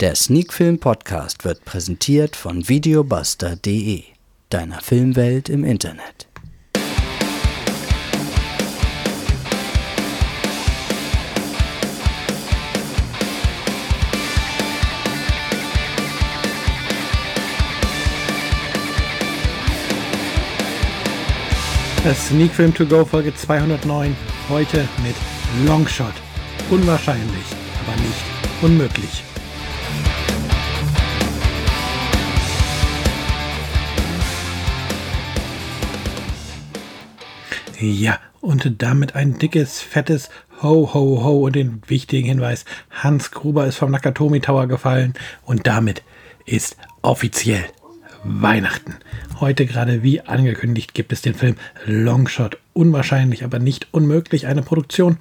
Der Sneakfilm Podcast wird präsentiert von videobuster.de, deiner Filmwelt im Internet. Das Sneak Film To Go Folge 209. Heute mit Longshot. Unwahrscheinlich, aber nicht unmöglich. Ja, und damit ein dickes, fettes Ho, ho, ho und den wichtigen Hinweis, Hans Gruber ist vom Nakatomi Tower gefallen und damit ist offiziell Weihnachten. Heute gerade wie angekündigt gibt es den Film Longshot. Unwahrscheinlich, aber nicht unmöglich. Eine Produktion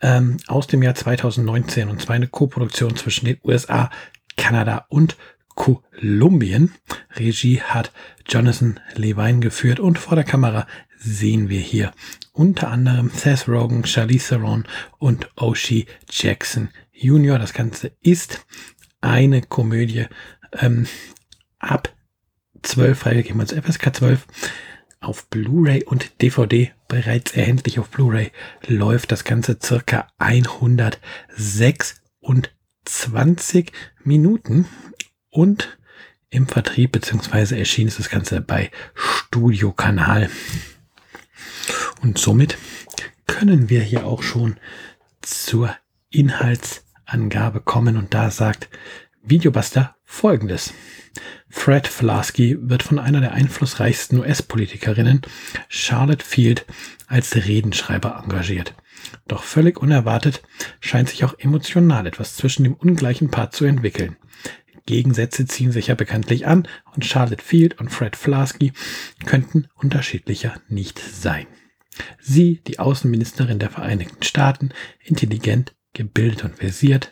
ähm, aus dem Jahr 2019 und zwar eine Koproduktion zwischen den USA, Kanada und Kolumbien. Regie hat Jonathan Levine geführt und vor der Kamera sehen wir hier unter anderem Seth Rogen, Charlize Theron und Oshie Jackson Jr. Das Ganze ist eine Komödie ähm, ab 12 freigegeben als FSK 12 auf Blu-ray und DVD bereits erhältlich auf Blu-ray läuft das Ganze circa 126 Minuten und im Vertrieb beziehungsweise erschien ist das Ganze bei Studio Kanal. Und somit können wir hier auch schon zur Inhaltsangabe kommen und da sagt Videobuster folgendes. Fred Flasky wird von einer der einflussreichsten US-Politikerinnen, Charlotte Field, als Redenschreiber engagiert. Doch völlig unerwartet scheint sich auch emotional etwas zwischen dem ungleichen Paar zu entwickeln. Gegensätze ziehen sich ja bekanntlich an und Charlotte Field und Fred Flasky könnten unterschiedlicher nicht sein. Sie, die Außenministerin der Vereinigten Staaten, intelligent, gebildet und versiert.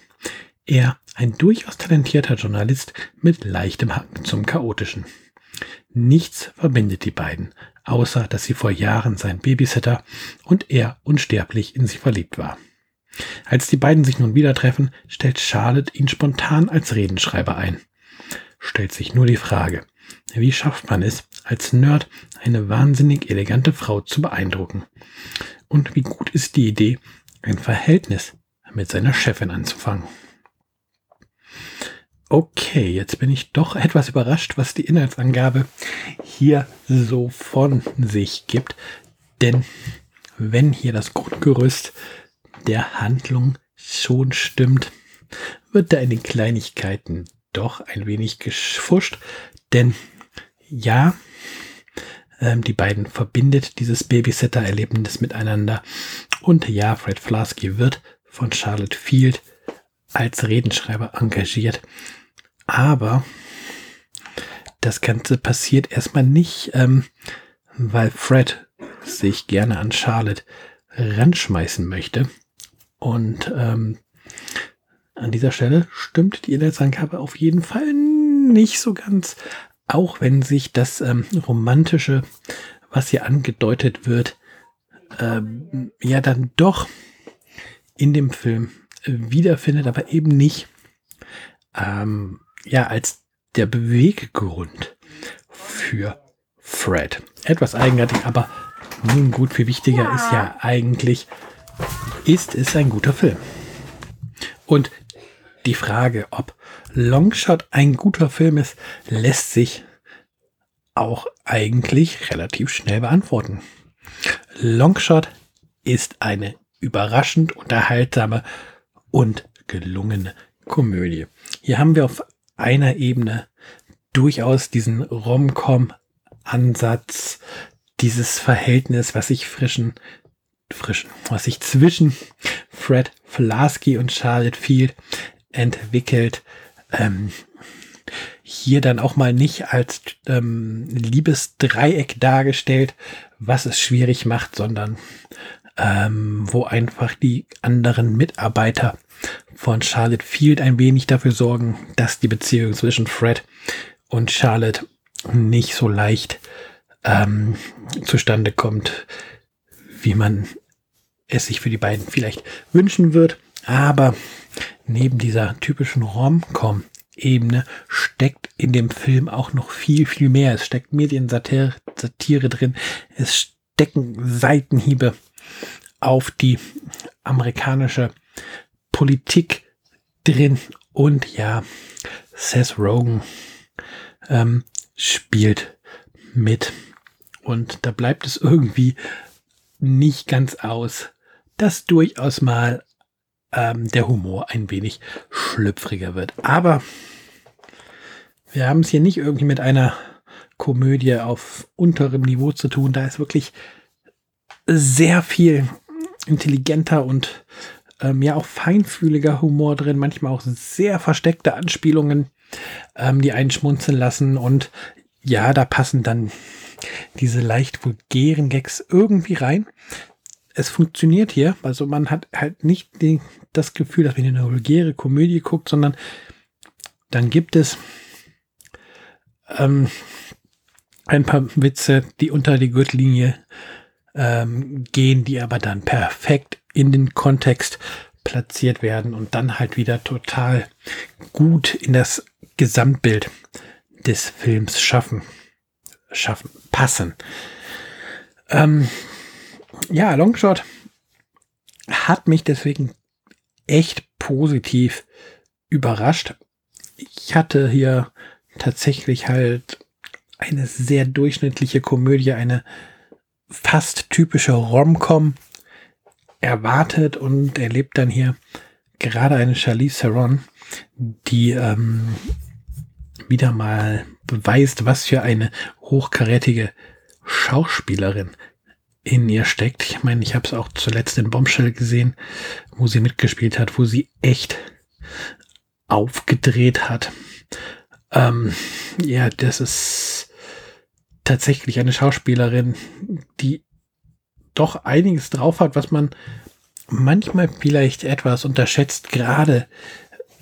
Er, ein durchaus talentierter Journalist mit leichtem Hang zum Chaotischen. Nichts verbindet die beiden, außer dass sie vor Jahren sein Babysitter und er unsterblich in sie verliebt war. Als die beiden sich nun wieder treffen, stellt Charlotte ihn spontan als Redenschreiber ein. Stellt sich nur die Frage, wie schafft man es, als Nerd eine wahnsinnig elegante Frau zu beeindrucken? Und wie gut ist die Idee, ein Verhältnis mit seiner Chefin anzufangen? Okay, jetzt bin ich doch etwas überrascht, was die Inhaltsangabe hier so von sich gibt. Denn wenn hier das Grundgerüst der Handlung schon stimmt, wird da in den Kleinigkeiten doch ein wenig gefuscht. Denn ja, ähm, die beiden verbindet dieses Babysitter-Erlebnis miteinander. Und ja, Fred Flasky wird von Charlotte Field als Redenschreiber engagiert. Aber das Ganze passiert erstmal nicht, ähm, weil Fred sich gerne an Charlotte ranschmeißen möchte. Und ähm, an dieser Stelle stimmt die Inhaltsangabe auf jeden Fall nicht so ganz, auch wenn sich das ähm, Romantische, was hier angedeutet wird, ähm, ja dann doch in dem Film wiederfindet, aber eben nicht ähm, ja als der Beweggrund für Fred. Etwas eigenartig, aber nun gut, viel wichtiger ja. ist ja eigentlich, ist es ein guter Film? Und die Frage, ob Longshot ein guter Film ist, lässt sich auch eigentlich relativ schnell beantworten. Longshot ist eine überraschend unterhaltsame und gelungene Komödie. Hier haben wir auf einer Ebene durchaus diesen Rom-Com-Ansatz, dieses Verhältnis, was sich frischen, frischen, was sich zwischen Fred Flasky und Charlotte Field entwickelt. Ähm, hier dann auch mal nicht als ähm, Liebesdreieck dargestellt, was es schwierig macht, sondern ähm, wo einfach die anderen Mitarbeiter von Charlotte Field ein wenig dafür sorgen, dass die Beziehung zwischen Fred und Charlotte nicht so leicht ähm, zustande kommt, wie man es sich für die beiden vielleicht wünschen wird. Aber neben dieser typischen Rom-Com-Ebene steckt in dem Film auch noch viel, viel mehr. Es steckt Mediensatire Satire drin. Es stecken Seitenhiebe auf die amerikanische Politik drin. Und ja, Seth Rogen ähm, spielt mit. Und da bleibt es irgendwie nicht ganz aus, dass durchaus mal ähm, der Humor ein wenig schlüpfriger wird. Aber wir haben es hier nicht irgendwie mit einer Komödie auf unterem Niveau zu tun. Da ist wirklich sehr viel intelligenter und ähm, ja auch feinfühliger Humor drin, manchmal auch sehr versteckte Anspielungen, ähm, die einen schmunzeln lassen. Und ja, da passen dann diese leicht vulgären Gags irgendwie rein. Es funktioniert hier, also man hat halt nicht den, das Gefühl, dass man in eine vulgäre Komödie guckt, sondern dann gibt es ähm, ein paar Witze, die unter die Gürtellinie ähm, gehen, die aber dann perfekt in den Kontext platziert werden und dann halt wieder total gut in das Gesamtbild des Films schaffen, schaffen, passen. Ähm, ja, Longshot hat mich deswegen echt positiv überrascht. Ich hatte hier tatsächlich halt eine sehr durchschnittliche Komödie, eine fast typische Romcom erwartet und erlebt dann hier gerade eine Charlize Theron, die ähm, wieder mal beweist, was für eine hochkarätige Schauspielerin in ihr steckt. Ich meine, ich habe es auch zuletzt in Bombshell gesehen, wo sie mitgespielt hat, wo sie echt aufgedreht hat. Ähm, ja, das ist tatsächlich eine Schauspielerin, die doch einiges drauf hat, was man manchmal vielleicht etwas unterschätzt, gerade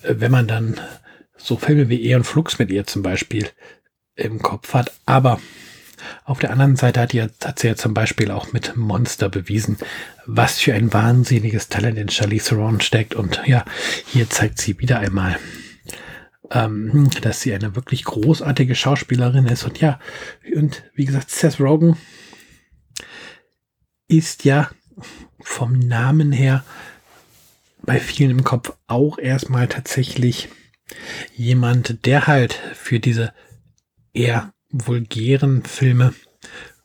äh, wenn man dann so Filme wie Eon Flux mit ihr zum Beispiel im Kopf hat. Aber auf der anderen Seite hat, die, hat sie ja zum Beispiel auch mit Monster bewiesen, was für ein wahnsinniges Talent in Charlize Theron steckt. Und ja, hier zeigt sie wieder einmal, ähm, dass sie eine wirklich großartige Schauspielerin ist. Und ja, und wie gesagt, Seth Rogen ist ja vom Namen her bei vielen im Kopf auch erstmal tatsächlich jemand, der halt für diese eher vulgären Filme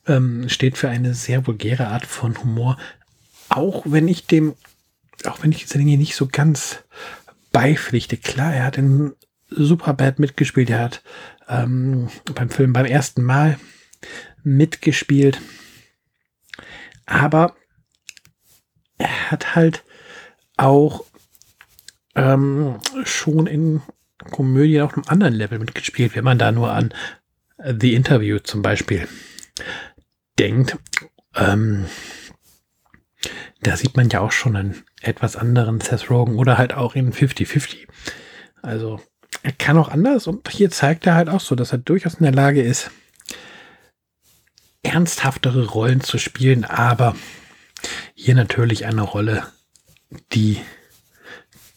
ähm, steht für eine sehr vulgäre Art von Humor. Auch wenn ich dem, auch wenn ich diese Dinge nicht so ganz beipflichte. Klar, er hat in Superbad mitgespielt. Er hat ähm, beim Film beim ersten Mal mitgespielt. Aber er hat halt auch ähm, schon in Komödien auf einem anderen Level mitgespielt, wenn man da nur an The Interview zum Beispiel denkt. Ähm, da sieht man ja auch schon einen etwas anderen Seth Rogen oder halt auch in 50-50. Also er kann auch anders und hier zeigt er halt auch so, dass er durchaus in der Lage ist, ernsthaftere Rollen zu spielen, aber hier natürlich eine Rolle, die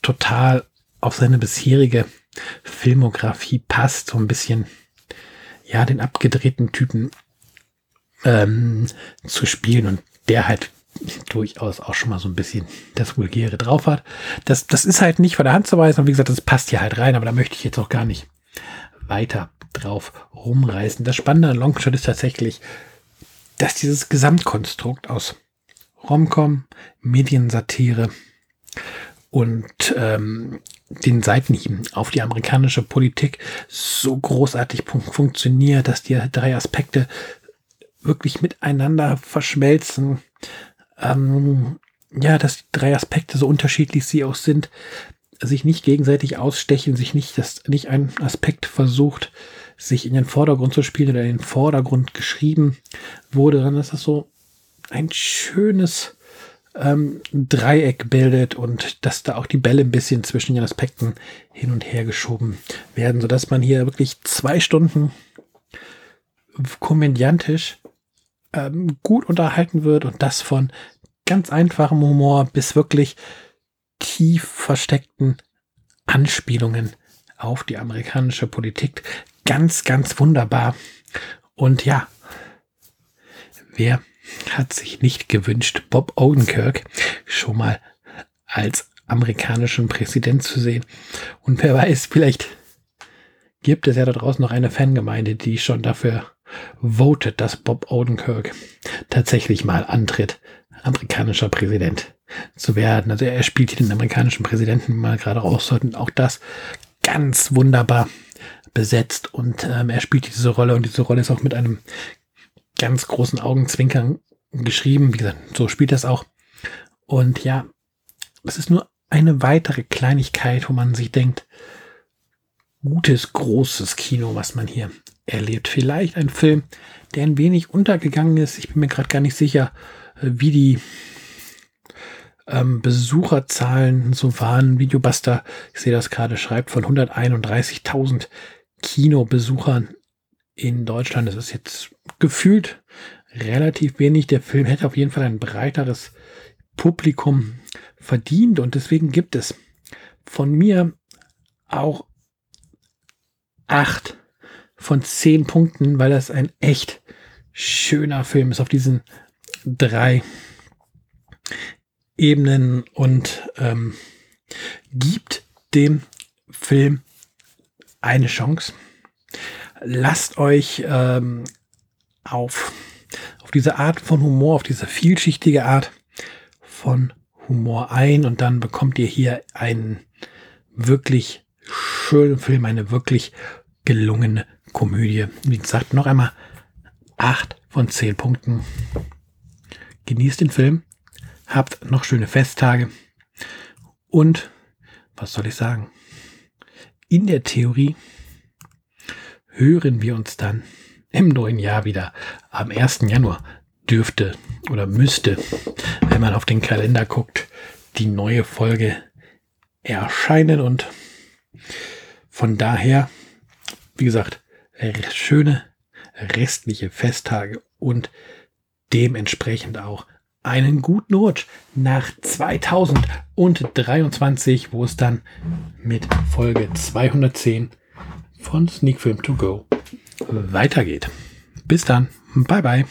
total auf seine bisherige Filmografie passt, so ein bisschen, ja, den abgedrehten Typen ähm, zu spielen und der halt durchaus auch schon mal so ein bisschen das Vulgäre drauf hat. Das, das ist halt nicht von der Hand zu weisen und wie gesagt, das passt hier halt rein, aber da möchte ich jetzt auch gar nicht weiter drauf rumreißen. Das Spannende an Longshot ist tatsächlich, dass dieses Gesamtkonstrukt aus Romcom, Mediensatire und ähm, den Seitenhieben auf die amerikanische Politik so großartig funktioniert, dass die drei Aspekte wirklich miteinander verschmelzen. Ähm, ja, dass die drei Aspekte so unterschiedlich sie auch sind, sich nicht gegenseitig ausstechen, sich nicht, dass nicht ein Aspekt versucht, sich in den Vordergrund zu spielen oder in den Vordergrund geschrieben wurde, sondern dass das so ein schönes ähm, Dreieck bildet und dass da auch die Bälle ein bisschen zwischen den Aspekten hin und her geschoben werden, sodass man hier wirklich zwei Stunden komödiantisch ähm, gut unterhalten wird und das von ganz einfachem Humor bis wirklich tief versteckten Anspielungen auf die amerikanische Politik. Ganz, ganz wunderbar. Und ja, wer hat sich nicht gewünscht, Bob Odenkirk schon mal als amerikanischen Präsident zu sehen? Und wer weiß, vielleicht gibt es ja da draußen noch eine Fangemeinde, die schon dafür votet, dass Bob Odenkirk tatsächlich mal antritt, amerikanischer Präsident zu werden. Also er spielt hier den amerikanischen Präsidenten mal gerade raus und auch das ganz wunderbar besetzt und ähm, er spielt diese Rolle und diese Rolle ist auch mit einem ganz großen Augenzwinkern geschrieben. Wie gesagt, so spielt das auch. Und ja, es ist nur eine weitere Kleinigkeit, wo man sich denkt, gutes, großes Kino, was man hier erlebt. Vielleicht ein Film, der ein wenig untergegangen ist. Ich bin mir gerade gar nicht sicher, wie die ähm, Besucherzahlen so waren. Videobuster, ich sehe das gerade, schreibt von 131.000 Kinobesuchern in Deutschland. Das ist jetzt gefühlt relativ wenig. Der Film hätte auf jeden Fall ein breiteres Publikum verdient und deswegen gibt es von mir auch acht von zehn Punkten, weil das ein echt schöner Film ist auf diesen drei Ebenen und ähm, gibt dem Film eine Chance. Lasst euch ähm, auf, auf diese Art von Humor, auf diese vielschichtige Art von Humor ein und dann bekommt ihr hier einen wirklich schönen Film, eine wirklich gelungene Komödie. Wie gesagt, noch einmal acht von zehn Punkten. Genießt den Film, habt noch schöne Festtage und was soll ich sagen? In der Theorie hören wir uns dann im neuen Jahr wieder. Am 1. Januar dürfte oder müsste, wenn man auf den Kalender guckt, die neue Folge erscheinen und von daher, wie gesagt, schöne restliche Festtage und dementsprechend auch einen guten Rutsch nach 2023, wo es dann mit Folge 210 von Sneak Film To Go weitergeht. Bis dann. Bye bye.